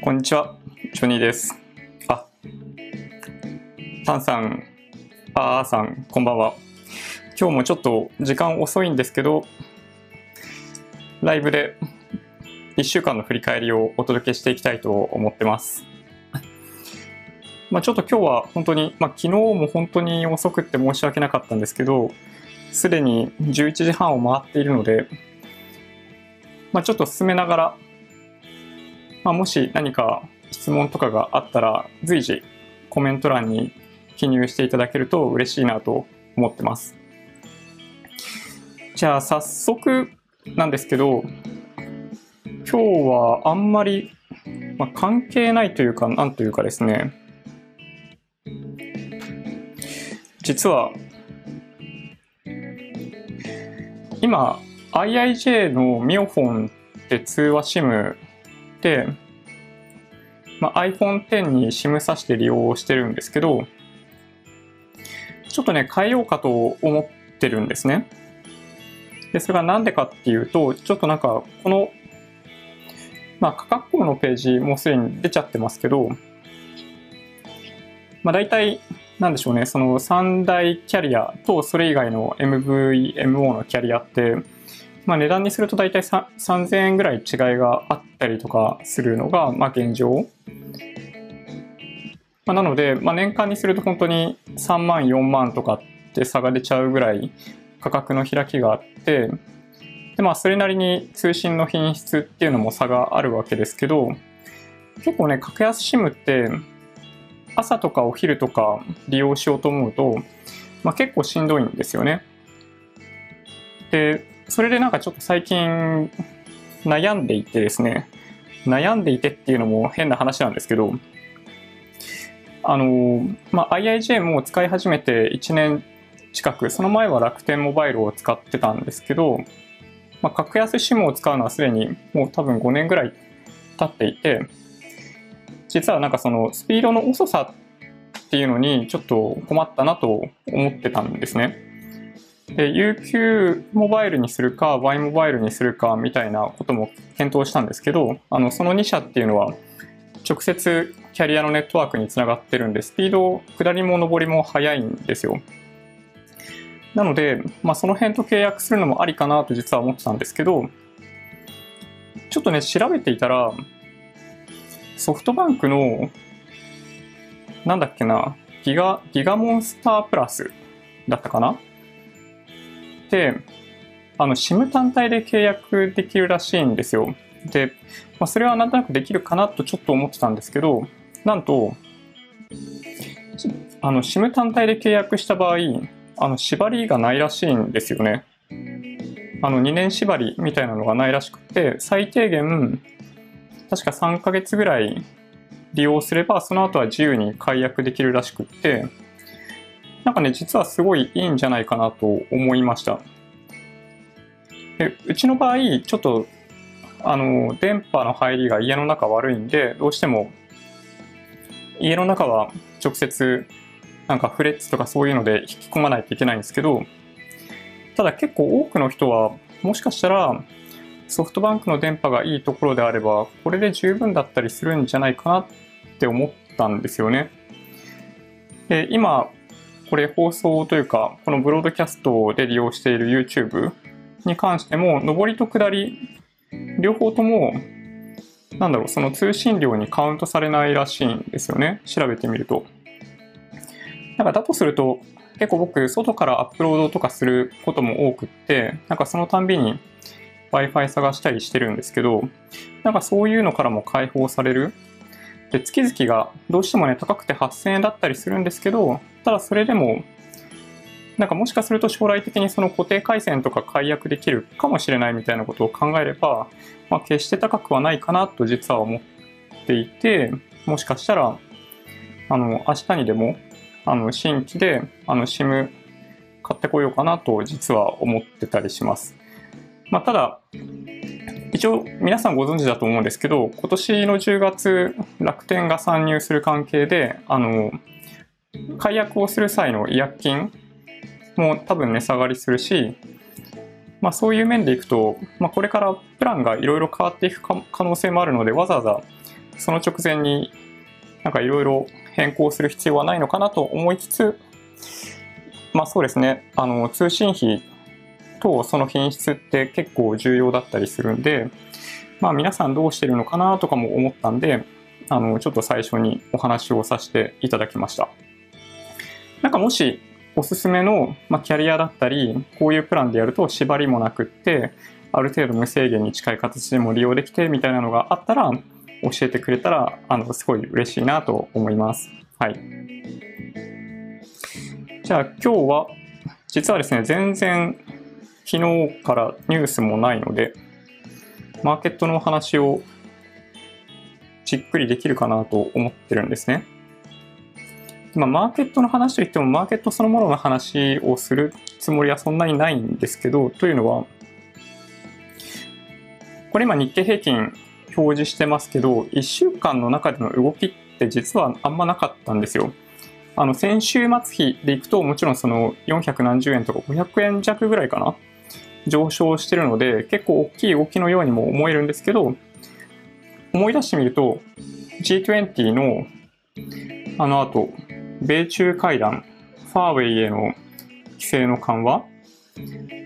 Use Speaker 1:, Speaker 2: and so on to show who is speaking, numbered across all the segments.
Speaker 1: こんにちは、ジョニーです。あ、タンさん、あーさん、こんばんは。今日もちょっと時間遅いんですけど、ライブで1週間の振り返りをお届けしていきたいと思ってます。まあ、ちょっと今日は本当に、まあ、昨日も本当に遅くって申し訳なかったんですけど、すでに11時半を回っているので、まあ、ちょっと進めながら、まあ、もし何か質問とかがあったら随時コメント欄に記入していただけると嬉しいなと思ってます。じゃあ早速なんですけど、今日はあんまり、まあ、関係ないというか、なんというかですね、実は今 IIJ のミオフォンって通話 SIM、まあ、iPhone X に SIM 挿して利用してるんですけど、ちょっとね、変えようかと思ってるんですね。で、それがなんでかっていうと、ちょっとなんか、この、まあ、価格項のページもうすでに出ちゃってますけど、まあ、大体、なんでしょうね、その3大キャリアとそれ以外の MVMO のキャリアって、まあ、値段にすると大体3000円ぐらい違いがあったりとかするのが、まあ、現状。まあ、なので、まあ、年間にすると本当に3万、4万とかって差が出ちゃうぐらい価格の開きがあって、でまあ、それなりに通信の品質っていうのも差があるわけですけど、結構ね、格安 SIM って朝とかお昼とか利用しようと思うと、まあ、結構しんどいんですよね。で、それでなんかちょっと最近悩んでいてですね、悩んでいてっていうのも変な話なんですけど、あの、まあ、IIJ も使い始めて1年近く、その前は楽天モバイルを使ってたんですけど、まあ、格安 SIM を使うのはすでにもう多分5年ぐらい経っていて、実はなんかそのスピードの遅さっていうのにちょっと困ったなと思ってたんですね。で、UQ モバイルにするか Y モバイルにするかみたいなことも検討したんですけど、あの、その2社っていうのは直接キャリアのネットワークにつながってるんで、スピード、下りも上りも速いんですよ。なので、まあ、その辺と契約するのもありかなと実は思ってたんですけど、ちょっとね、調べていたら、ソフトバンクの、なんだっけな、ギガ、ギガモンスタープラスだったかな、あの、SIM 単体で契約できるらしいんですよ。で、まあ、それはなんとなくできるかなとちょっと思ってたんですけど、なんと、あの、SIM 単体で契約した場合、あの、縛りがないらしいんですよね。あの、2年縛りみたいなのがないらしくて、最低限、確か3ヶ月ぐらい利用すれば、その後は自由に解約できるらしくって、なんかね、実はすごいいいんじゃないかなと思いました。でうちの場合、ちょっと、あの、電波の入りが家の中悪いんで、どうしても、家の中は直接、なんかフレッツとかそういうので引き込まないといけないんですけど、ただ結構多くの人は、もしかしたら、ソフトバンクの電波がいいところであれば、これで十分だったりするんじゃないかなって思ったんですよね。で、今、これ放送というか、このブロードキャストで利用している YouTube に関しても、上りと下り、両方とも、なんだろう、その通信量にカウントされないらしいんですよね。調べてみると。なんかだとすると、結構僕、外からアップロードとかすることも多くって、なんかそのたんびに Wi-Fi 探したりしてるんですけど、なんかそういうのからも解放される。で、月々がどうしてもね、高くて8000円だったりするんですけど、ただそれでも、なんかもしかすると将来的にその固定回線とか解約できるかもしれないみたいなことを考えれば、まあ決して高くはないかなと実は思っていて、もしかしたら、あの、明日にでも、あの、新規で、あの、SIM 買ってこようかなと実は思ってたりします。まあ、ただ、一応皆さんご存知だと思うんですけど、今年の10月、楽天が参入する関係で、あの、解約をする際の違約金も多分値下がりするし、まあそういう面でいくと、まあこれからプランがいろいろ変わっていく可能性もあるので、わざわざその直前になんかいろいろ変更する必要はないのかなと思いつつ、まあそうですね、あの、通信費とその品質って結構重要だったりするんで、まあ皆さんどうしてるのかなとかも思ったんで、あの、ちょっと最初にお話をさせていただきました。なんかもしおすすめの、まあ、キャリアだったり、こういうプランでやると縛りもなくって、ある程度無制限に近い形でも利用できてみたいなのがあったら、教えてくれたら、あの、すごい嬉しいなと思います。はい。じゃあ今日は、実はですね、全然昨日からニュースもないので、マーケットの話をじっくりできるかなと思ってるんですね。まあ、マーケットの話といっても、マーケットそのものの話をするつもりはそんなにないんですけど、というのは、これ今日経平均表示してますけど、1週間の中での動きって実はあんまなかったんですよ。あの、先週末比でいくと、もちろんその400何十円とか500円弱ぐらいかな上昇してるので、結構大きい動きのようにも思えるんですけど、思い出してみると、G20 のあの後、米中会談、ファーウェイへの規制の緩和、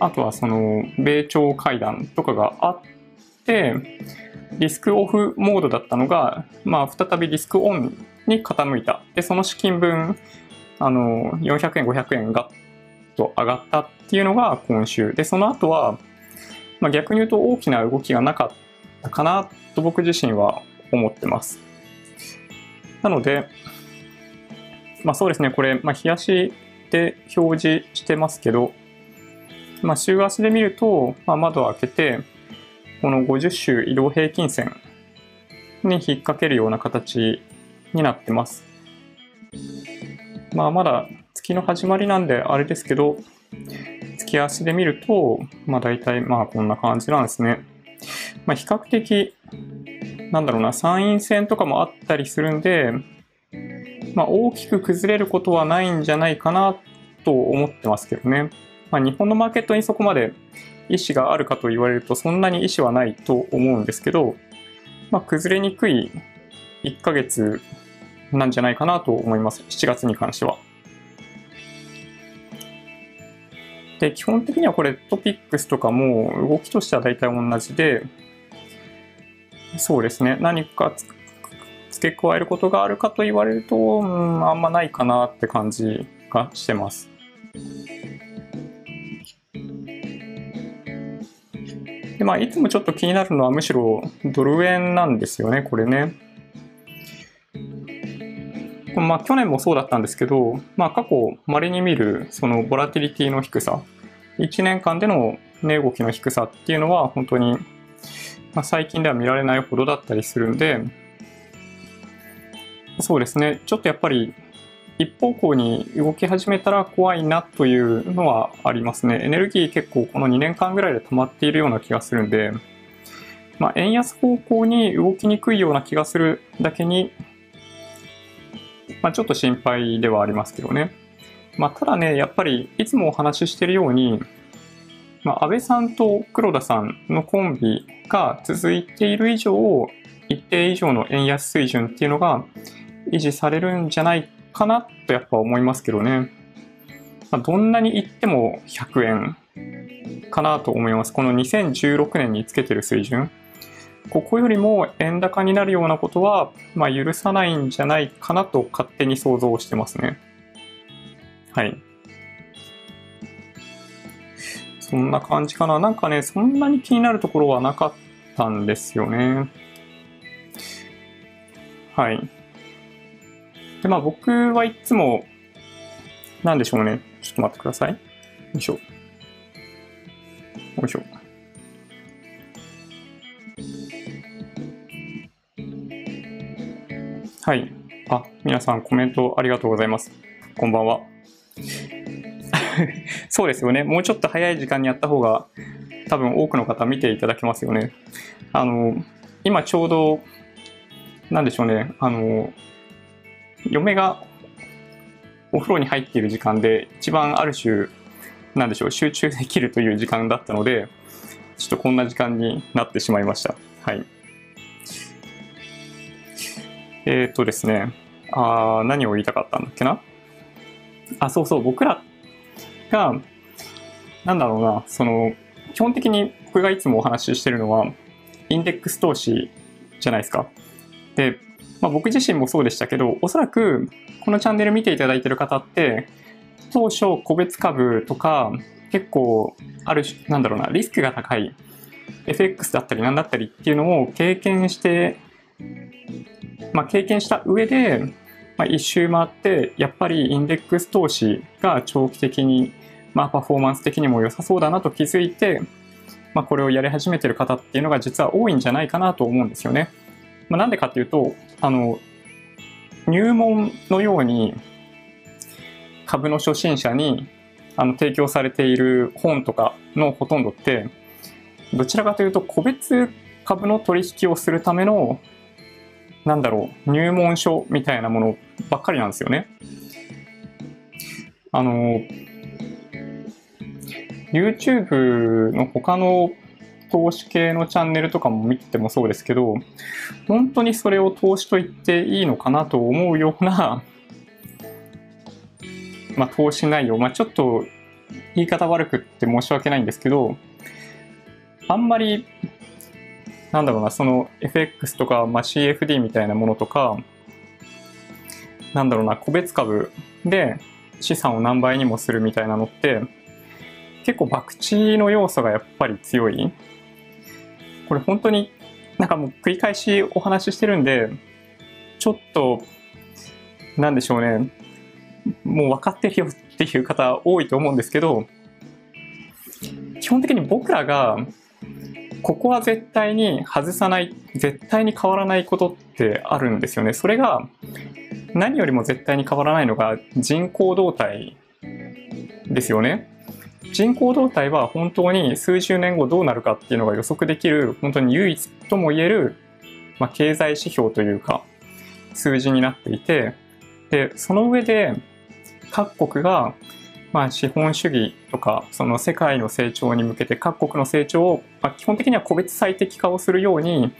Speaker 1: あとはその米朝会談とかがあって、リスクオフモードだったのが、まあ、再びリスクオンに傾いた。で、その資金分、あの、400円、500円ガッと上がったっていうのが今週。で、その後は、まあ、逆に言うと大きな動きがなかったかなと僕自身は思ってます。なので、まあそうですね、これ、まあ、冷やしで表示してますけど、まあ、週足で見ると、まあ、窓を開けて、この50週移動平均線に引っ掛けるような形になってます。まあ、まだ月の始まりなんであれですけど、月足で見ると、まあ大体まあこんな感じなんですね。まあ比較的、なんだろうな、参院選とかもあったりするんで、まあ、大きく崩れることはないんじゃないかなと思ってますけどね。まあ、日本のマーケットにそこまで意思があるかと言われるとそんなに意思はないと思うんですけど、まあ、崩れにくい1ヶ月なんじゃないかなと思います。7月に関しては。で、基本的にはこれトピックスとかも動きとしては大体同じで、そうですね。何か付け加えることがあるかと言われると、うん、あんまないかなって感じがしてます。でまあ、いつもちょっと気になるのはむしろドル円なんですよね、これね。まあ、去年もそうだったんですけど、まあ、過去稀に見るそのボラティリティの低さ、1年間での値動きの低さっていうのは本当に、まあ、最近では見られないほどだったりするんで、そうですね。ちょっとやっぱり一方向に動き始めたら怖いなというのはありますね。エネルギー結構この2年間ぐらいで溜まっているような気がするんで、まあ、円安方向に動きにくいような気がするだけに、まあ、ちょっと心配ではありますけどね。まあ、ただね、やっぱりいつもお話ししているように、まあ、安倍さんと黒田さんのコンビが続いている以上、一定以上の円安水準っていうのが維持されるんじゃないかなとやっぱ思いますけどね。まあ、どんなに言っても100円かなと思います。この2016年につけてる水準。ここよりも円高になるようなことは、まあ、許さないんじゃないかなと勝手に想像してますね。はい。そんな感じかな。なんかね、そんなに気になるところはなかったんですよね。はい。で、まあ僕はいつも、なんでしょうね。ちょっと待ってください。よいしょ。よいしょ。はい。あ、皆さんコメントありがとうございます。こんばんは。そうですよね。もうちょっと早い時間にやった方が多分多くの方見ていただけますよね。あの、今ちょうど、なんでしょうね。あの、嫁がお風呂に入っている時間で一番ある種なんでしょう集中できるという時間だったのでちょっとこんな時間になってしまいましたはいえっ、とですね、あ何を言いたかったんだっけな？あ、そうそう、僕らが、なんだろうな、その、基本的に僕がいつもお話ししてるのは、インデックス投資じゃないですか。で、まあ、僕自身もそうでしたけど、おそらくこのチャンネル見ていただいてる方って、当初個別株とか結構ある、なんだろうな、リスクが高い FX だったり何だったりっていうのを経験して、まあ、経験した上で、まあ、一周回って、やっぱりインデックス投資が長期的に、まあ、パフォーマンス的にも良さそうだなと気づいて、まあ、これをやり始めてる方っていうのが実は多いんじゃないかなと思うんですよね。まあ、なんでかっていうと、あの、入門のように株の初心者にあの提供されている本とかのほとんどって、どちらかというと個別株の取引をするためのなんだろう、入門書みたいなものばっかりなんですよね。あの、YouTube の他の投資系のチャンネルとかも見ててもそうですけど、本当にそれを投資と言っていいのかなと思うような、まあ、投資内容、まあ、ちょっと言い方悪くって申し訳ないんですけど、あんまりなんだろうな、その FX とか、まあ、CFD みたいなものとか、なんだろうな、個別株で資産を何倍にもするみたいなのって、結構博打の要素がやっぱり強い。これ本当になんかもう繰り返しお話ししてるんで、ちょっと、なんでしょうね、もう分かってるよっていう方多いと思うんですけど、基本的に僕らがここは絶対に外さない、絶対に変わらないことってあるんですよね。それが、何よりも絶対に変わらないのが人口動態ですよね。人口動態は本当に数十年後どうなるかっていうのが予測できる、本当に唯一とも言える、まあ、経済指標というか、数字になっていて、で、その上で各国がまあ、資本主義とかその世界の成長に向けて各国の成長を、まあ、基本的には個別最適化をするように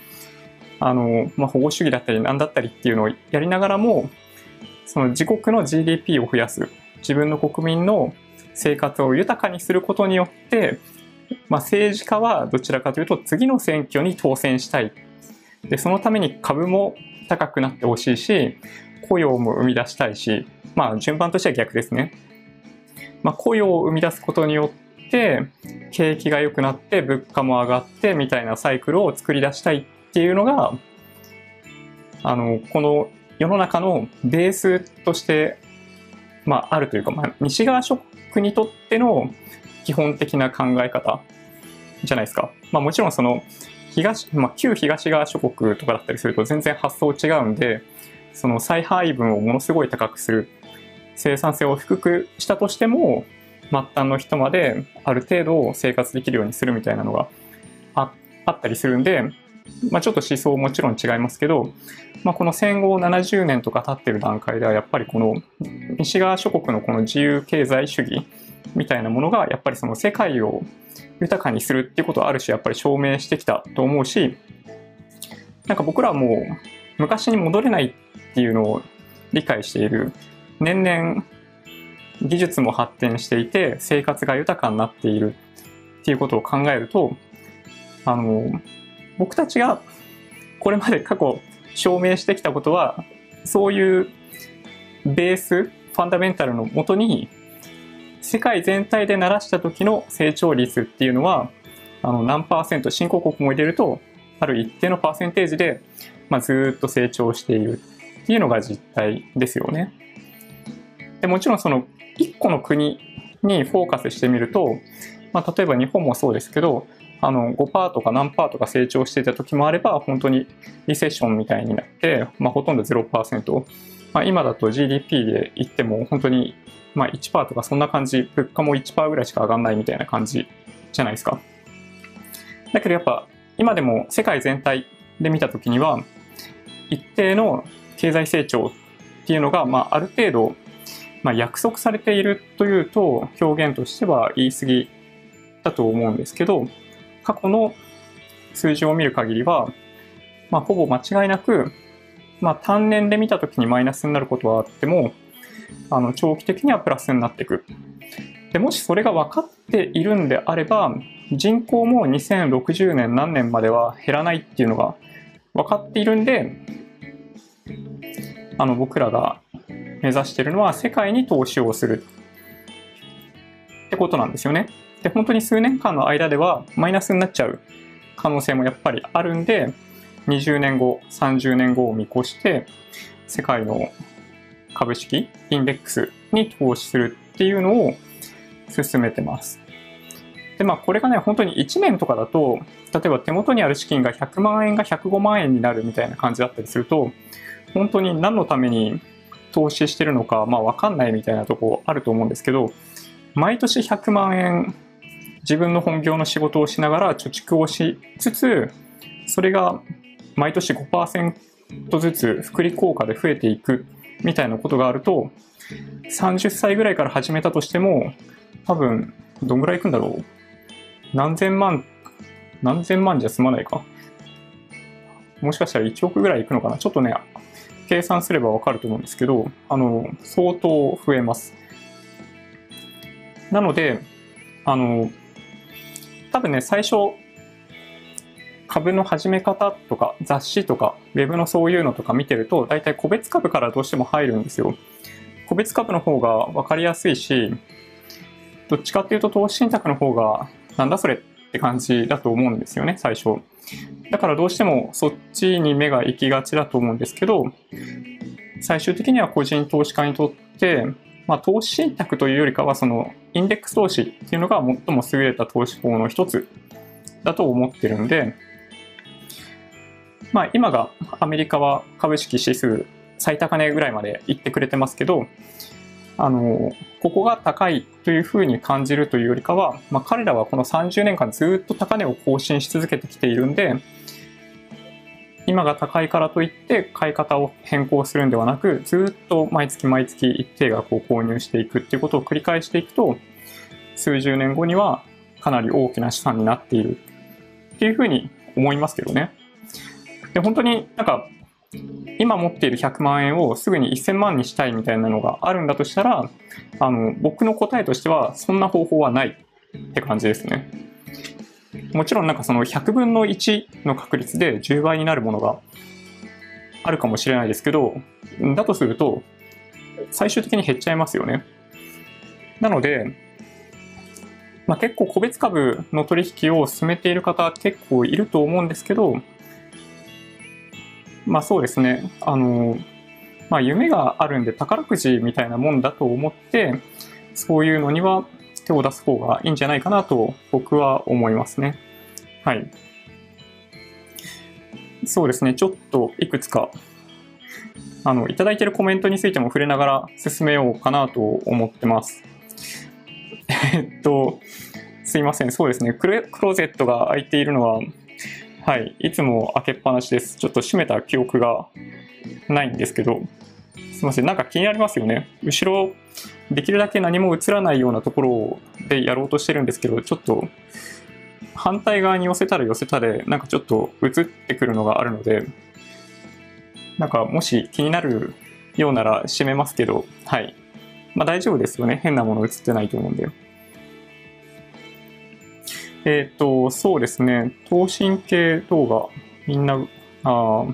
Speaker 1: あの、まあ、保護主義だったり何だったりっていうのをやりながらもその自国の GDP を増やす自分の国民の生活を豊かにすることによって、まあ、政治家はどちらかというと次の選挙に当選したい。でそのために株も高くなってほしいし雇用も生み出したいしまあ順番としては逆ですね。まあ、雇用を生み出すことによって景気が良くなって物価も上がってみたいなサイクルを作り出したいっていうのがあのこの世の中のベースとして、まあ、あるというか、まあ、西側諸国にとっての基本的な考え方じゃないですか。まあ、もちろんその東、まあ、旧東側諸国とかだったりすると全然発想違うんでその再配分をものすごい高くする生産性を低くしたとしても末端の人まである程度生活できるようにするみたいなのがあったりするんで、まあ、ちょっと思想もちろん違いますけど、まあ、この戦後70年とか経ってる段階ではやっぱりこの西側諸国のこの自由経済主義みたいなものがやっぱりその世界を豊かにするっていうことをある種やっぱり証明してきたと思うしなんか僕らはもう昔に戻れないっていうのを理解している年々技術も発展していて生活が豊かになっているっていうことを考えるとあの僕たちがこれまで過去証明してきたことはそういうベースファンダメンタルのもとに世界全体で鳴らした時の成長率っていうのはあの何パーセント新興国も入れるとある一定のパーセンテージで、まあ、ずっと成長しているっていうのが実態ですよね。でもちろんその1個の国にフォーカスしてみると、まあ、例えば日本もそうですけどあの5%とか何パーとか成長していた時もあれば本当にリセッションみたいになって、まあ、ほとんど0%、まあ、今だと GDP で言っても本当にまあ1%とかそんな感じ物価も1%ぐらいしか上がんないみたいな感じじゃないですか。だけどやっぱ今でも世界全体で見た時には一定の経済成長っていうのが、まあ、ある程度まあ、約束されているというと表現としては言い過ぎだと思うんですけど過去の数字を見る限りは、まあ、ほぼ間違いなくまあ、単年で見た時にマイナスになることはあっても、あの、長期的にはプラスになっていく。で、もしそれが分かっているんであれば、人口も2060年何年までは減らないっていうのが分かっているんで、あの、僕らが目指してるのは世界に投資をするってことなんですよね。で、本当に数年間の間ではマイナスになっちゃう可能性もやっぱりあるんで、20年後、30年後を見越して、世界の株式、インデックスに投資するっていうのを進めてます。で、まあこれがね、本当に1年とかだと、例えば手元にある資金が100万円が105万円になるみたいな感じだったりすると、本当に何のために投資してるのか、まあわかんないみたいなとこあると思うんですけど、毎年100万円自分の本業の仕事をしながら貯蓄をしつつ、それが毎年5%ずつ複利効果で増えていくみたいなことがあると、30歳ぐらいから始めたとしても、多分、どんぐらいいくんだろう？何千万、何千万じゃ済まないか？もしかしたら1億ぐらいいくのかな？ちょっとね、計算すればわかると思うんですけど、あの、相当増えます。なので、あの、多分ね、最初、株の始め方とか雑誌とかウェブのそういうのとか見てると大体個別株からどうしても入るんですよ。個別株の方が分かりやすいしどっちかっていうと投資信託の方がなんだそれって感じだと思うんですよね最初。だからどうしてもそっちに目が行きがちだと思うんですけど最終的には個人投資家にとってまあ、投資信託というよりかはそのインデックス投資っていうのが最も優れた投資法の一つだと思ってるんで、まあ、今がアメリカは株式指数最高値ぐらいまで行ってくれてますけど、あの、ここが高いというふうに感じるというよりかは、まあ、彼らはこの30年間ずっと高値を更新し続けてきているんで、今が高いからといって買い方を変更するんではなく、ずっと毎月毎月一定額を購入していくっていうことを繰り返していくと、数十年後にはかなり大きな資産になっているっていうふうに思いますけどね。で、本当になんか、今持っている100万円をすぐに1000万にしたいみたいなのがあるんだとしたら、あの、僕の答えとしては、そんな方法はないって感じですね。もちろんなんかその100分の1の確率で10倍になるものがあるかもしれないですけど、だとすると、最終的に減っちゃいますよね。なので、まあ、結構個別株の取引を進めている方結構いると思うんですけど、まあそうですね。あの、まあ夢があるんで宝くじみたいなもんだと思って、そういうのには手を出す方がいいんじゃないかなと僕は思いますね。はい。そうですね。ちょっといくつか、あの、いただいているコメントについても触れながら進めようかなと思ってます。えっと、すいません。そうですね。クローゼットが開いているのは、はい。いつも開けっぱなしです。ちょっと閉めた記憶がないんですけど、すいません。なんか気になりますよね。後ろ、できるだけ何も映らないようなところでやろうとしてるんですけど、ちょっと、反対側に寄せたら寄せたで、なんかちょっと映ってくるのがあるので、なんかもし気になるようなら閉めますけど、はい。まあ大丈夫ですよね。変なもの映ってないと思うんで。えっ、と、そうですね。等身系動画、みんな、あ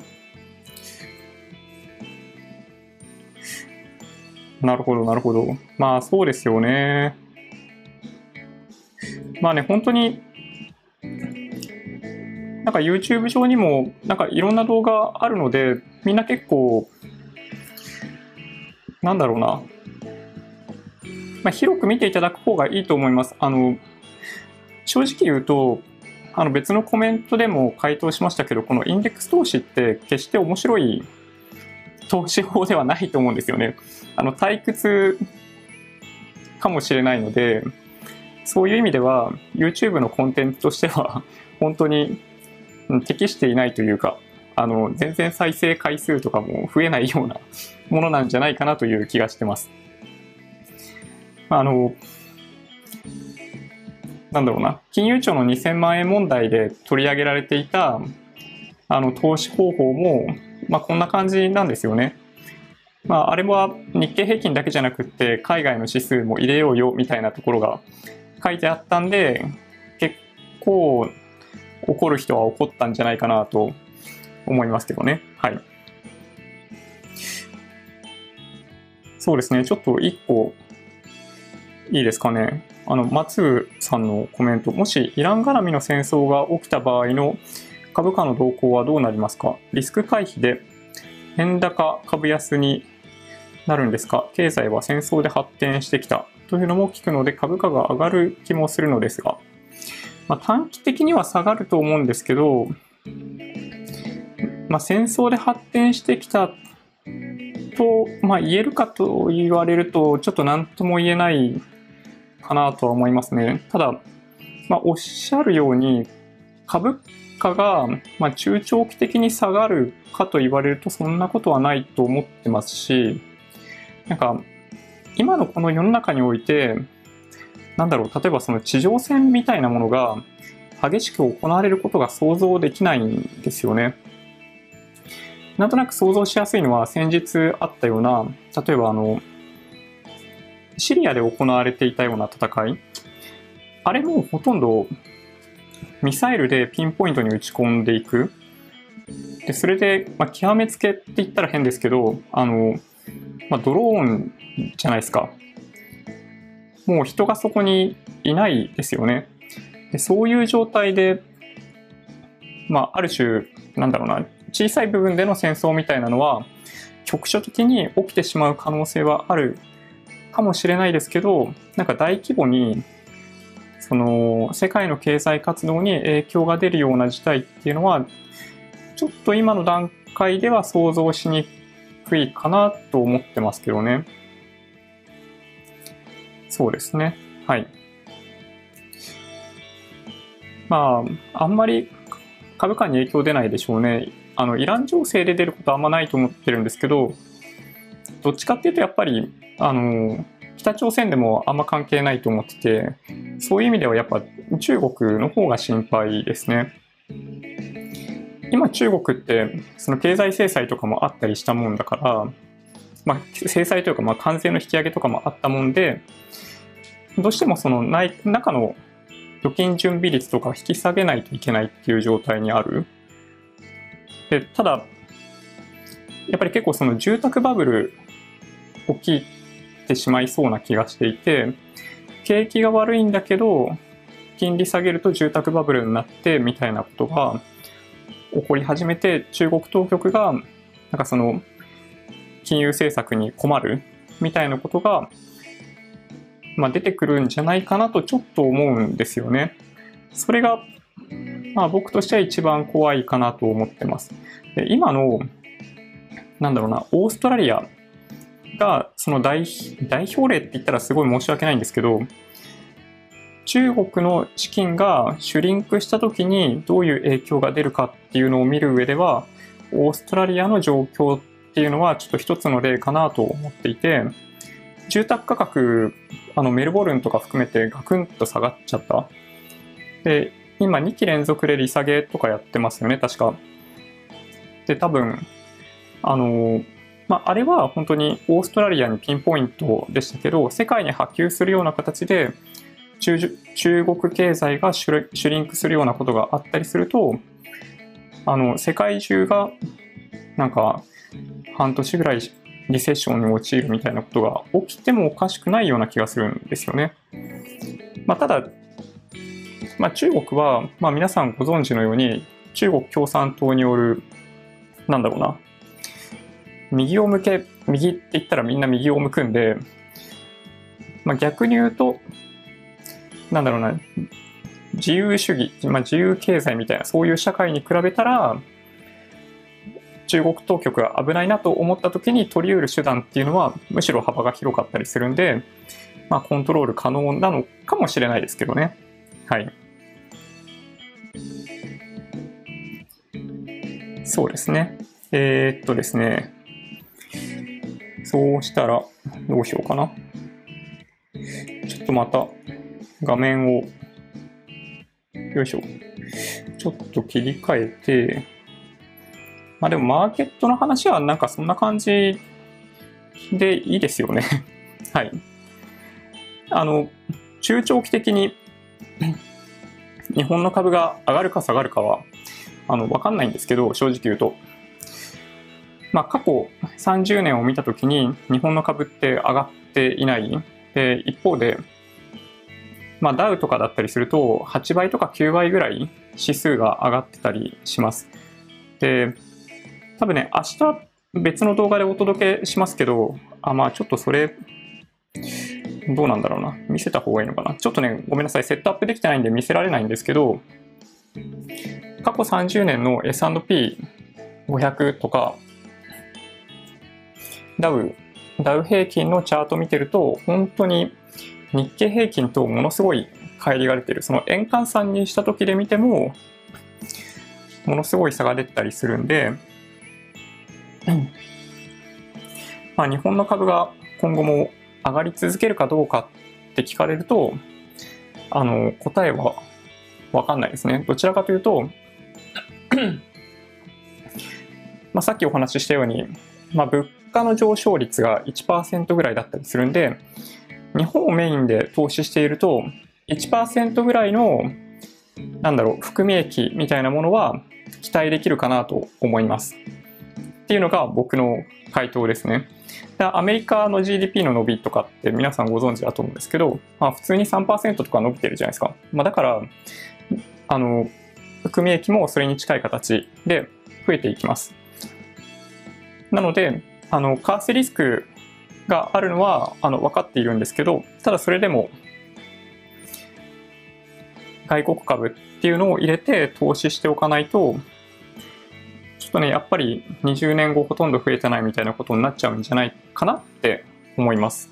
Speaker 1: なるほど、なるほど。まあ、そうですよね。まあね、本当に、なんか YouTube 上にも、なんかいろんな動画あるので、みんな結構、なんだろうな。まあ、広く見ていただく方がいいと思います。あの、正直言うと、あの別のコメントでも回答しましたけど、このインデックス投資って決して面白い投資法ではないと思うんですよね。あの退屈かもしれないので、そういう意味では YouTube のコンテンツとしては本当に適していないというか、あの全然再生回数とかも増えないようなものなんじゃないかなという気がしてます。あのなんだろうな、金融庁の2000万円問題で取り上げられていた、あの、投資方法も、まあ、こんな感じなんですよね。まあ、あれは日経平均だけじゃなくて海外の指数も入れようよみたいなところが書いてあったんで結構怒る人は怒ったんじゃないかなと思いますけどね。はい。そうですね。ちょっと一個いいですかね。あの、松さんのコメント。もしイラン絡みの戦争が起きた場合の株価の動向はどうなりますか？リスク回避で円高株安になるんですか？経済は戦争で発展してきた。というのも聞くので株価が上がる気もするのですが、まあ、短期的には下がると思うんですけど、まあ、戦争で発展してきたと、まあ、言えるかと言われるとちょっと何とも言えないかなとは思いますね。ただ、まあ、おっしゃるように株価が、まあ、中長期的に下がるかと言われるとそんなことはないと思ってますし、なんか、今のこの世の中において、なんだろう、例えばその地上戦みたいなものが激しく行われることが想像できないんですよね。なんとなく想像しやすいのは先日あったような、例えばあの、シリアで行われていたような戦い。あれもほとんどミサイルでピンポイントに撃ち込んでいく。で、それで、まあ、極めつけって言ったら変ですけど、あの、まあ、ドローンじゃないですか。もう人がそこにいないですよね。でそういう状態で、まあ、ある種、なんだろうな、小さい部分での戦争みたいなのは、局所的に起きてしまう可能性はあるかもしれないですけど、なんか大規模にその世界の経済活動に影響が出るような事態っていうのはちょっと今の段階では想像しにくいかなと思ってますけどね。そうですね。はい。まあ、あんまり株価に影響出ないでしょうね。あの、イラン情勢で出ることはあんまないと思ってるんですけど、どっちかっていうとやっぱり、あの、北朝鮮でもあんま関係ないと思ってて、そういう意味ではやっぱ中国の方が心配ですね。今中国ってその経済制裁とかもあったりしたもんだから、まあ、制裁というかまあ関税の引き上げとかもあったもんで、どうしてもその内中の預金準備率とか引き下げないといけないっていう状態にある。でただ、やっぱり結構その住宅バブル起きいてしまいそうな気がしていて、景気が悪いんだけど、金利下げると住宅バブルになってみたいなことが起こり始めて、中国当局が、なんかその、金融政策に困るみたいなことが、まあ、出てくるんじゃないかなとちょっと思うんですよね。それが、まあ、僕としては一番怖いかなと思ってます。で今の、なんだろうな、オーストラリアがその代表例って言ったらすごい申し訳ないんですけど、中国の資金がシュリンクした時にどういう影響が出るかっていうのを見る上では、オーストラリアの状況っていうのはちょっと一つの例かなと思っていて、住宅価格、あのメルボルンとか含めてガクンと下がっちゃった。で、今2期連続で利下げとかやってますよね、確か。で、多分、あの、まあ、あれは本当にオーストラリアにピンポイントでしたけど、世界に波及するような形で中、国経済がシュリンクするようなことがあったりすると、あの、世界中がなんか半年ぐらいリセッションに陥るみたいなことが起きてもおかしくないような気がするんですよね。まあ、ただ、まあ、中国は、まあ、皆さんご存知のように中国共産党によるなんだろうな右を向け、右って言ったらみんな右を向くんで、まあ、逆に言うと、なんだろうな、自由主義、まあ、自由経済みたいな、そういう社会に比べたら、中国当局が危ないなと思った時に取り得る手段っていうのは、むしろ幅が広かったりするんで、まあ、コントロール可能なのかもしれないですけどね。はい。そうですね。えー、っとですね。そうしたら、どうしようかな。ちょっとまた画面を、よいしょ。ちょっと切り替えて、まあでもマーケットの話はなんかそんな感じでいいですよね。はい。あの、中長期的に日本の株が上がるか下がるかは、あの、わかんないんですけど、正直言うと。まあ、過去30年を見たときに、日本の株って上がっていない。で、一方で、まあ、ダウとかだったりすると、8倍とか9倍ぐらい指数が上がってたりします。で、多分ね、明日別の動画でお届けしますけど、あ、まあちょっとそれ、どうなんだろうな。見せた方がいいのかな。ちょっとね、ごめんなさい。セットアップできてないんで見せられないんですけど、過去30年の S&P500 とか、ダウ、ダウ平均のチャート見てると、本当に日経平均とものすごい乖離が出てる。その円換算にした時で見ても、ものすごい差が出たりするんで、まあ日本の株が今後も上がり続けるかどうかって聞かれると、あの、答えはわかんないですね。どちらかというと、まあさっきお話ししたように、まあ物価の上昇率が1%ぐらいだったりするんで、日本をメインで投資していると、1%ぐらいの、なんだろう、含み益みたいなものは期待できるかなと思います。っていうのが僕の回答ですね。アメリカの GDP の伸びとかって皆さんご存知だと思うんですけど、まあ、普通に3%とか伸びてるじゃないですか。まあ、だから、あの、含み益もそれに近い形で増えていきます。なので、あの、為替リスクがあるのはあの分かっているんですけど、ただそれでも外国株っていうのを入れて投資しておかないと、ちょっとね、やっぱり20年後ほとんど増えてないみたいなことになっちゃうんじゃないかなって思います。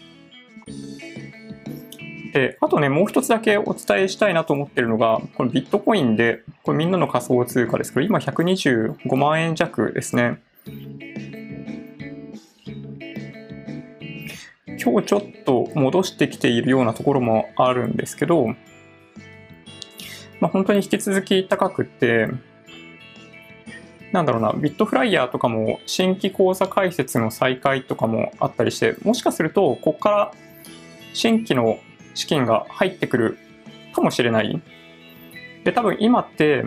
Speaker 1: で、あとね、もう一つだけお伝えしたいなと思ってるのが、このビットコインで、これみんなの仮想通貨ですけど、今125万円弱ですね。今日ちょっと戻してきているようなところもあるんですけど、まあ、本当に引き続き高くって、なんだろうな、ビットフライヤーとかも新規口座開設の再開とかもあったりして、もしかすると、ここから新規の資金が入ってくるかもしれない。で、多分今って、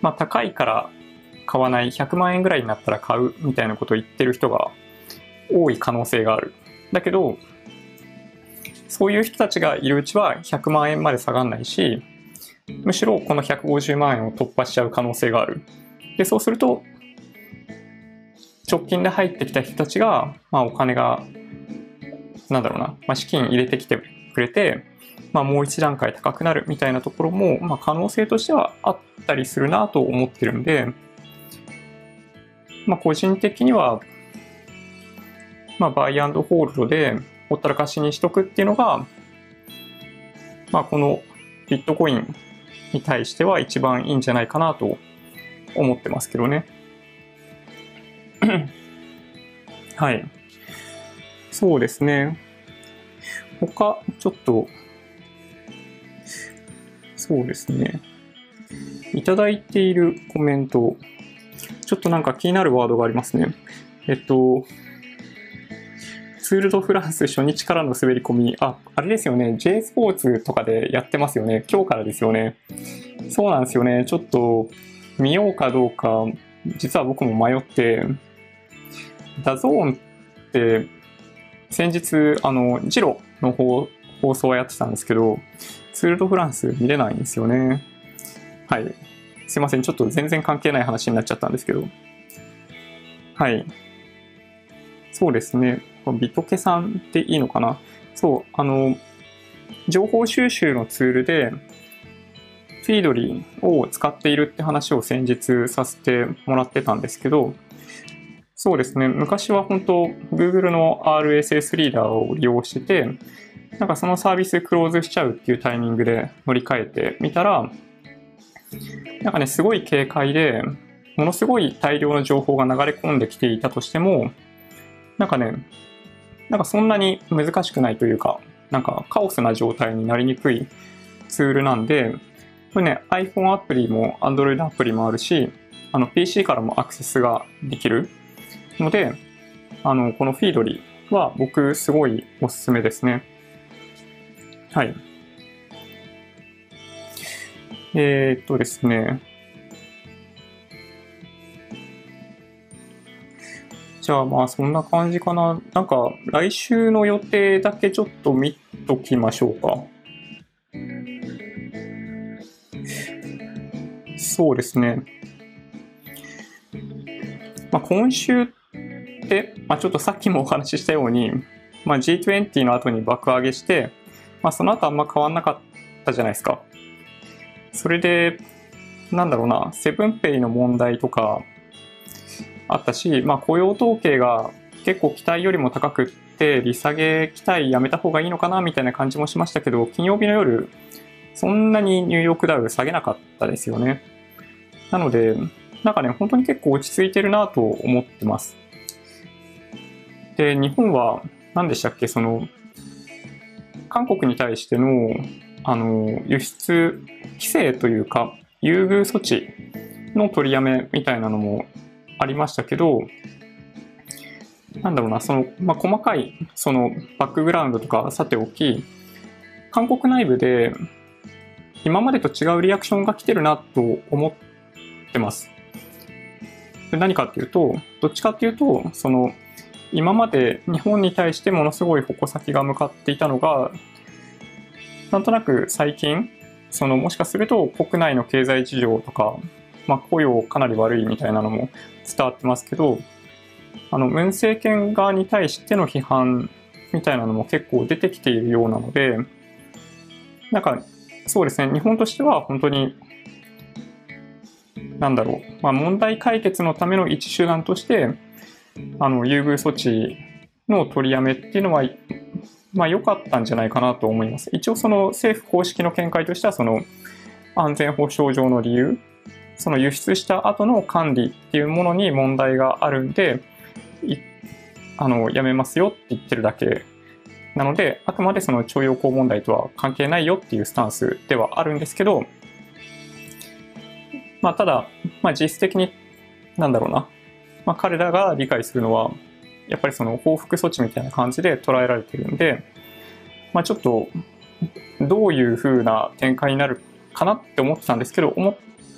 Speaker 1: まあ高いから買わない、100万円ぐらいになったら買うみたいなことを言ってる人が多い可能性がある。だけど、そういう人たちがいるうちは100万円まで下がんないし、むしろこの150万円を突破しちゃう可能性がある。で、そうすると、直近で入ってきた人たちが、まあお金が、なんだろうな、まあ、資金入れてきてくれて、まあもう一段階高くなるみたいなところも、まあ可能性としてはあったりするなと思ってるんで、まあ個人的にはまあ、バイアンドホールドでほったらかしにしとくっていうのが、まあ、このビットコインに対しては一番いいんじゃないかなと思ってますけどね。はい。そうですね。他、ちょっと、そうですね。いただいているコメント、ちょっとなんか気になるワードがありますね。えっと、ツール・ド・フランス初日からの滑り込み、あ、あれですよね、J スポーツとかでやってますよね。今日からですよね。そうなんですよね。ちょっと見ようかどうか、実は僕も迷って、 DAZN って先日、あの、ジロの放放送をやってたんですけど、ツール・ド・フランス見れないんですよね。はい。すいません。ちょっと全然関係ない話になっちゃったんですけど。はい。そうですね。ビトケさんっていいのかな？そう、あの、情報収集のツールで、フィードリーを使っているって話を先日させてもらってたんですけど、そうですね、昔は本当 Google の RSS リーダーを利用してて、なんかそのサービスクローズしちゃうっていうタイミングで乗り換えてみたら、なんかね、すごい軽快で、ものすごい大量の情報が流れ込んできていたとしても、なんかね、なんかそんなに難しくないというか、なんかカオスな状態になりにくいツールなんで、これね、iPhone アプリも Android アプリもあるし、あの PC からもアクセスができるので、あの、このフィードリーは僕すごいおすすめですね。はい。えー、っとですね。じゃあまあそんな感じかな。なんか来週の予定だけちょっと見ときましょうか。そうですね。まあ、今週って、まあ、ちょっとさっきもお話ししたように、まあ、G20 の後に爆上げして、まあ、その後あんま変わんなかったじゃないですか。それで、なんだろうな、セブンペイの問題とかあったし、まあ、雇用統計が結構期待よりも高くって、利下げ期待やめた方がいいのかなみたいな感じもしましたけど、金曜日の夜、そんなにニューヨークダウ下げなかったですよね。なので、なんかね、本当に結構落ち着いてるなと思ってます。で、日本は何でしたっけ、その、韓国に対しての、あの、輸出規制というか、優遇措置の取りやめみたいなのもありましたけど、なんだろうな、その、まあ、細かい、その、バックグラウンドとかさておき、韓国内部で、今までと違うリアクションが来てるなと思ってます。何かっていうと、どっちかっていうと、その、今まで日本に対してものすごい矛先が向かっていたのが、なんとなく最近、そのもしかすると国内の経済事情とか、まあ、雇用かなり悪いみたいなのも伝わってますけど、あの、ムン政権側に対しての批判みたいなのも結構出てきているようなので、なんか、そうですね、日本としては本当に、なんだろう、まあ、問題解決のための一手段として、あの、優遇措置の取りやめっていうのは、まあ良かったんじゃないかなと思います。一応その政府公式の見解としては、その安全保障上の理由、その輸出した後の管理っていうものに問題があるんで、あの、やめますよって言ってるだけなので、あくまでその徴用工問題とは関係ないよっていうスタンスではあるんですけど、まあ、ただ、まあ、実質的に、なんだろうな、まあ、彼らが理解するのは、やっぱりその報復措置みたいな感じで捉えられてるんで、まあ、ちょっと、どういう風な展開になるかなって思ってたんですけど、思っ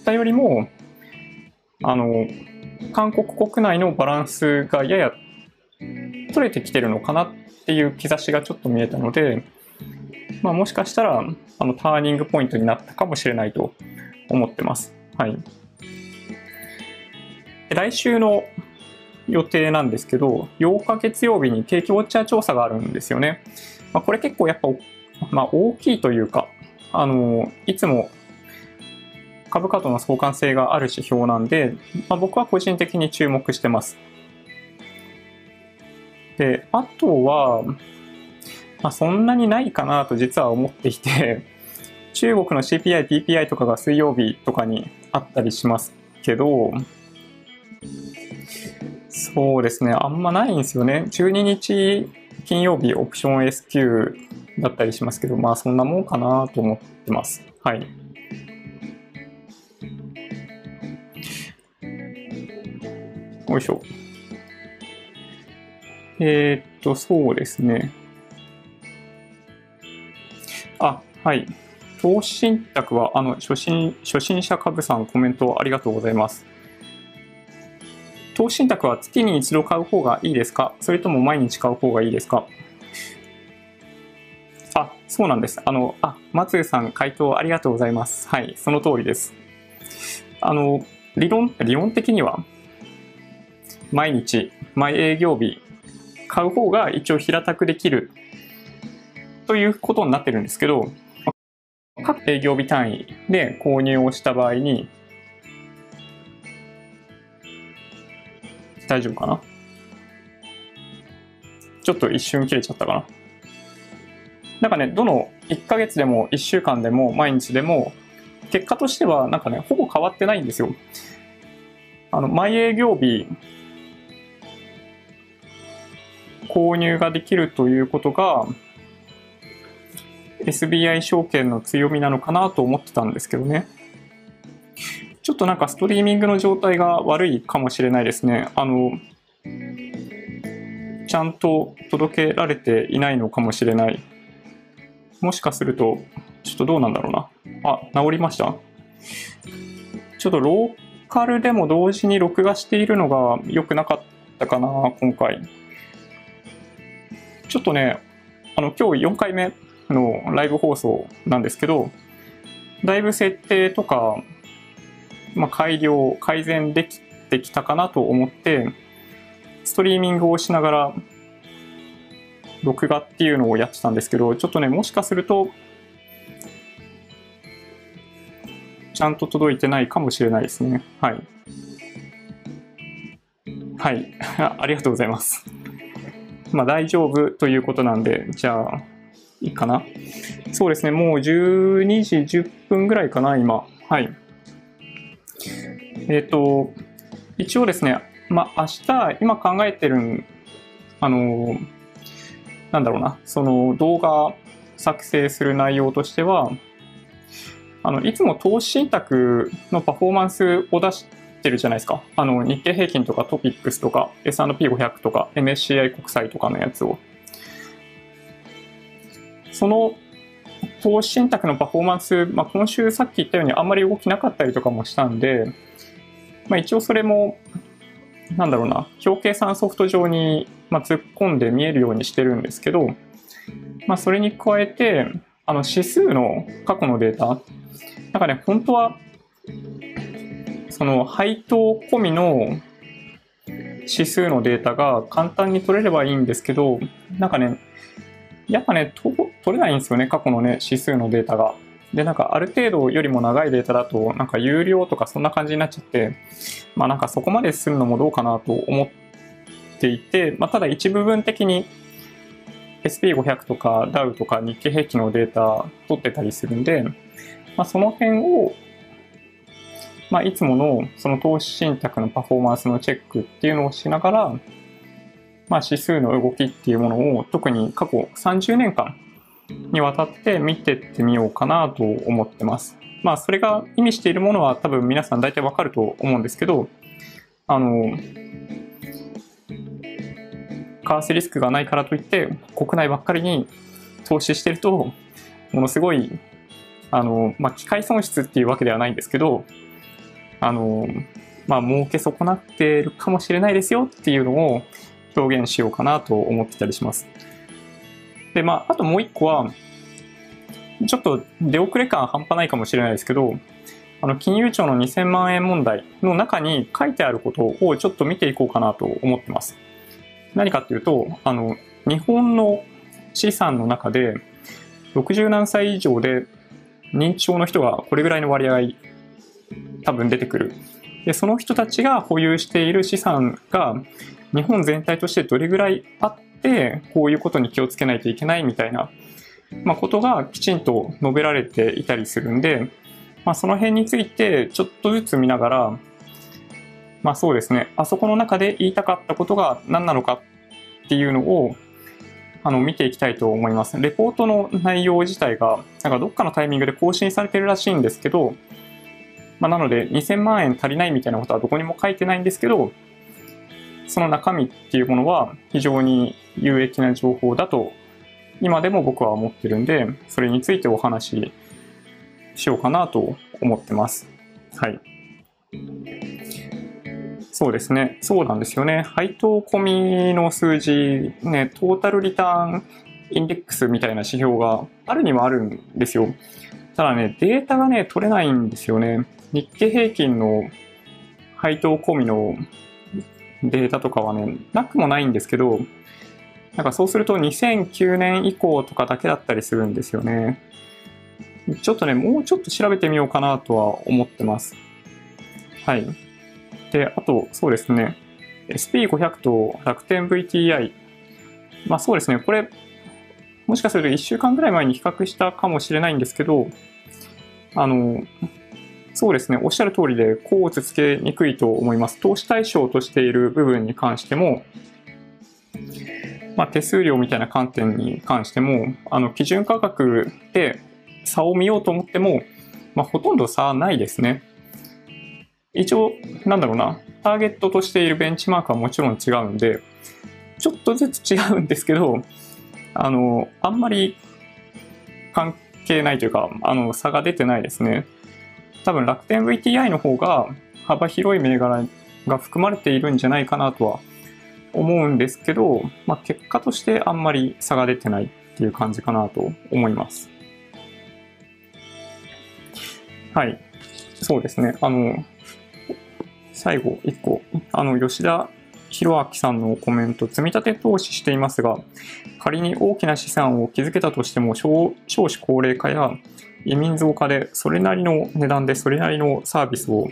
Speaker 1: たよりも、あの、韓国国内のバランスがやや取れてきてるのかなっていう兆しがちょっと見えたので、まあ、もしかしたら、あの、ターニングポイントになったかもしれないと思ってます。はい。来週の予定なんですけど、8日月曜日に景気ウォッチャー調査があるんですよね。まあ、これ結構やっぱ、まあ、大きいというか、あの、いつも株価との相関性がある指標なんで、まあ、僕は個人的に注目してます。で、あとは、まあ、そんなにないかなと実は思っていて、中国の CPI、PPI とかが水曜日とかにあったりしますけど、そうですね。あんまないんですよね。12日金曜日オプション SQ だったりしますけど、まあそんなもんかなと思ってます。はい。よいしょ。えー、っと、そうですね。あ、はい。投資信託は、あの、初心、初心者株さんコメントありがとうございます。投資信託は月に一度買う方がいいですか？それとも毎日買う方がいいですか？あ、そうなんです。あの、あ、松江さん回答ありがとうございます。はい、その通りです。あの、理論、理論的には、毎日、毎営業日、買う方が一応平たくできるということになってるんですけど、各営業日単位で購入をした場合に、大丈夫かな？ちょっと一瞬切れちゃったかな？なんかね、どの1ヶ月でも1週間でも毎日でも、結果としてはなんかね、ほぼ変わってないんですよ。あの、毎営業日、購入ができるということが、SBI 証券の強みなのかなと思ってたんですけどね。ちょっとなんかストリーミングの状態が悪いかもしれないですね。あの、ちゃんと届けられていないのかもしれない。もしかすると、ちょっとどうなんだろうな。あ、治りましたちょっとローカルでも同時に録画しているのが良くなかったかな、今回。ちょっとね、あの、今日4回目のライブ放送なんですけど、だいぶ設定とか、まあ、改良、改善できてきたかなと思って、ストリーミングをしながら、録画っていうのをやってたんですけど、ちょっとね、もしかすると、ちゃんと届いてないかもしれないですね。はい。はい。ありがとうございます。まあ大丈夫ということなんで、じゃあ、いいかな。そうですね、もう12時10分ぐらいかな、今。はい。えっ、ー、と、一応ですね、まあ、明日、今考えてるあの、なんだろうな、その動画作成する内容としては、あの、いつも投資信託のパフォーマンスを出してるじゃないですか。あの、日経平均とかトピックスとか S&P500 とか MSCI 国債とかのやつを。その投資信託のパフォーマンス、まあ、今週さっき言ったようにあんまり動きなかったりとかもしたんで、まあ、一応それも、なんだろうな、表計算ソフト上に、まあ、突っ込んで見えるようにしてるんですけど、まあ、それに加えて、あの指数の過去のデータ、なんかね、本当は、その配当込みの指数のデータが簡単に取れればいいんですけど、なんかね、やっぱね、取れないんですよね、過去のね、指数のデータが。で、なんかある程度よりも長いデータだと、なんか有料とかそんな感じになっちゃって、まあなんかそこまでするのもどうかなと思っていて、まあただ一部分的に SP500 とか DAO とか日経平均のデータ取ってたりするんで、まあその辺を、まあいつものその投資信託のパフォーマンスのチェックっていうのをしながら、まあ指数の動きっていうものを特に過去30年間にわたって見てってみようかなと思ってます。まあ、それが意味しているものは多分皆さん大体わかると思うんですけど、あの、為替リスクがないからといって、国内ばっかりに投資してると、ものすごい、あの、まあ、機械損失っていうわけではないんですけど、あの、まあ、儲け損なってるかもしれないですよっていうのを表現しようかなと思ってたりします。で、まあ、あともう一個は、ちょっと出遅れ感半端ないかもしれないですけど、あの、金融庁の2000万円問題の中に書いてあることをちょっと見ていこうかなと思ってます。何かっていうと、あの、日本の資産の中で、60何歳以上で認知症の人がこれぐらいの割合多分出てくる。で、その人たちが保有している資産が日本全体としてどれぐらいあって、こういうことに気をつけないといけないみたいな、まあ、ことがきちんと述べられていたりするんで、まあ、その辺についてちょっとずつ見ながら、まあそうですね、あそこの中で言いたかったことが何なのかっていうのを、あの、見ていきたいと思います。レポートの内容自体が、なんかどっかのタイミングで更新されてるらしいんですけど、まあなので2000万円足りないみたいなことはどこにも書いてないんですけど、その中身っていうものは非常に有益な情報だと今でも僕は思ってるんで、それについてお話ししようかなと思ってます。はい。そうですね。そうなんですよね。配当込みの数字、ね、トータルリターンインデックスみたいな指標があるにはあるんですよ。ただね、データがね、取れないんですよね。日経平均の配当込みのデータとかはね、なくもないんですけど、なんかそうすると2009年以降とかだけだったりするんですよね。ちょっとね、もうちょっと調べてみようかなとは思ってます。はい。で、あと、そうですね。SP500 と楽天 VTI。まあそうですね。これ、もしかすると1週間ぐらい前に比較したかもしれないんですけど、あの、そうですね。おっしゃる通りで、こうつけにくいと思います。投資対象としている部分に関しても、まあ、手数料みたいな観点に関しても、あの、基準価格で差を見ようと思っても、まあ、ほとんど差はないですね。一応、なんだろうな、ターゲットとしているベンチマークはもちろん違うんで、ちょっとずつ違うんですけど、あの、あんまり関係ないというか、あの、差が出てないですね。多分楽天 VTI の方が幅広い銘柄が含まれているんじゃないかなとは思うんですけど、まあ、結果としてあんまり差が出てないっていう感じかなと思います。はい。そうですね。あの、最後1個、あの、吉田博明さんのコメント、積み立て投資していますが、仮に大きな資産を築けたとしても少、少子高齢化や移民増加で、それなりの値段でそれなりのサービスを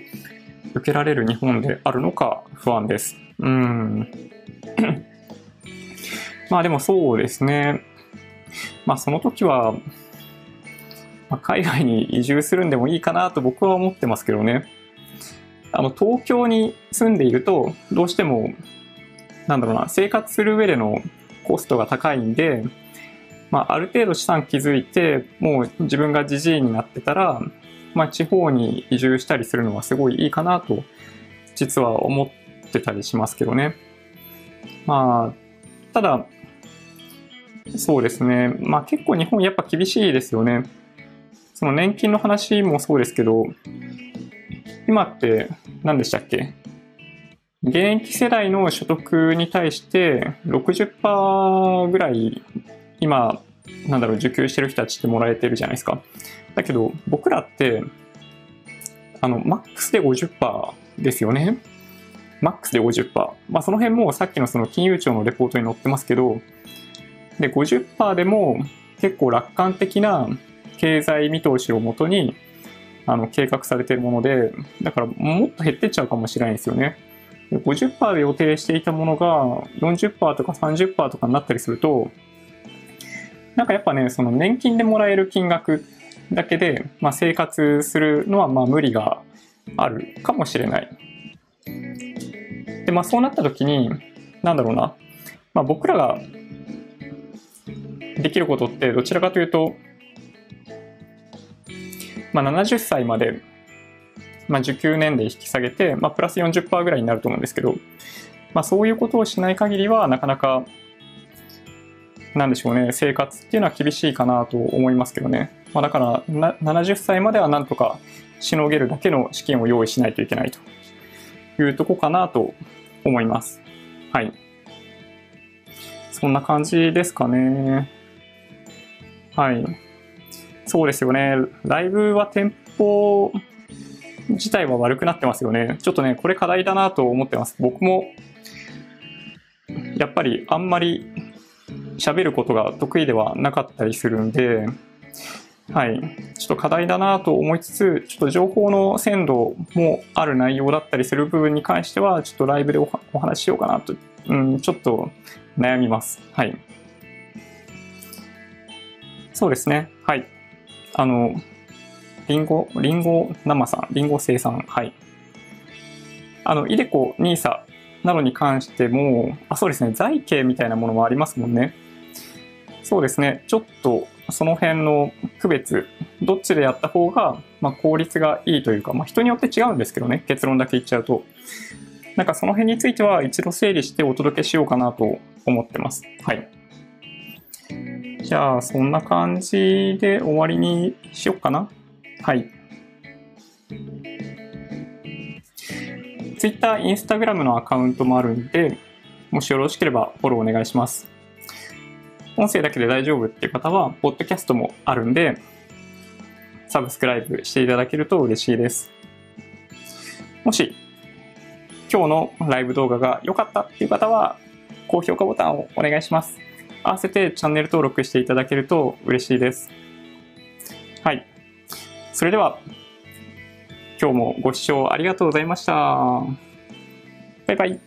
Speaker 1: 受けられる日本であるのか不安です。うん。まあでもそうですね。まあその時は、ま、海外に移住するんでもいいかなと僕は思ってますけどね。あの、東京に住んでいると、どうしても、なんだろうな、生活する上でのコストが高いんで、まあ、ある程度資産築いて、もう自分がじじいになってたら、まあ、地方に移住したりするのはすごいいいかなと、実は思ってたりしますけどね。まあ、ただ、そうですね。まあ結構日本やっぱ厳しいですよね。その年金の話もそうですけど、今って何でしたっけ？現役世代の所得に対して60%ぐらい今、なんだろう、受給してる人たちってもらえてるじゃないですか。だけど僕らって、あの、マックスで50%ですよね。マックスで50%。まあその辺もさっきのその金融庁のレポートに載ってますけど、で、50%でも結構楽観的な経済見通しをもとにあの計画されているもので、だからもっと減ってっちゃうかもしれないんですよね。50%で予定していたものが40%とか30%とかになったりすると、なんかやっぱね、その年金でもらえる金額だけで、まあ、生活するのはまあ無理があるかもしれない。で、まあそうなった時に、なんだろうな、まあ、僕らができることってどちらかというと、まあ、70歳まで、まあ、受給年齢引き下げて、まあ、プラス40%ぐらいになると思うんですけど、まあ、そういうことをしない限りはなかなかなんでしょうね生活っていうのは厳しいかなと思いますけどね、まあ、だから70歳まではなんとかしのげるだけの資金を用意しないといけないと。いうとこかなと思います。はい。そんな感じですかね。はい。そうですよね。ライブは店舗自体は悪くなってますよね。ちょっとね、これ課題だなと思ってます。僕も、やっぱりあんまり喋ることが得意ではなかったりするんで、はい。ちょっと課題だなと思いつつ、ちょっと情報の鮮度もある内容だったりする部分に関しては、ちょっとライブでお話ししようかなと、うん、ちょっと悩みます。はい。そうですね。はい。あの、リンゴ、リンゴ生さん、リンゴ生産、はい。あの、イデコ、ニーサなどに関しても、あ、そうですね、財形みたいなものもありますもんね。そうですね、ちょっとその辺の区別、どっちでやった方が、まあ、効率がいいというか、まあ、人によって違うんですけどね、結論だけ言っちゃうと。なんかその辺については一度整理してお届けしようかなと思ってます。はい。じゃあ、そんな感じで終わりにしよっかな。はい。Twitter、Instagram のアカウントもあるんで、もしよろしければフォローお願いします。音声だけで大丈夫っていう方は、ポッドキャストもあるんで、サブスクライブしていただけると嬉しいです。もし、今日のライブ動画が良かったっていう方は、高評価ボタンをお願いします。合わせてチャンネル登録していただけると嬉しいです。はい。それでは、今日もご視聴ありがとうございました。バイバイ。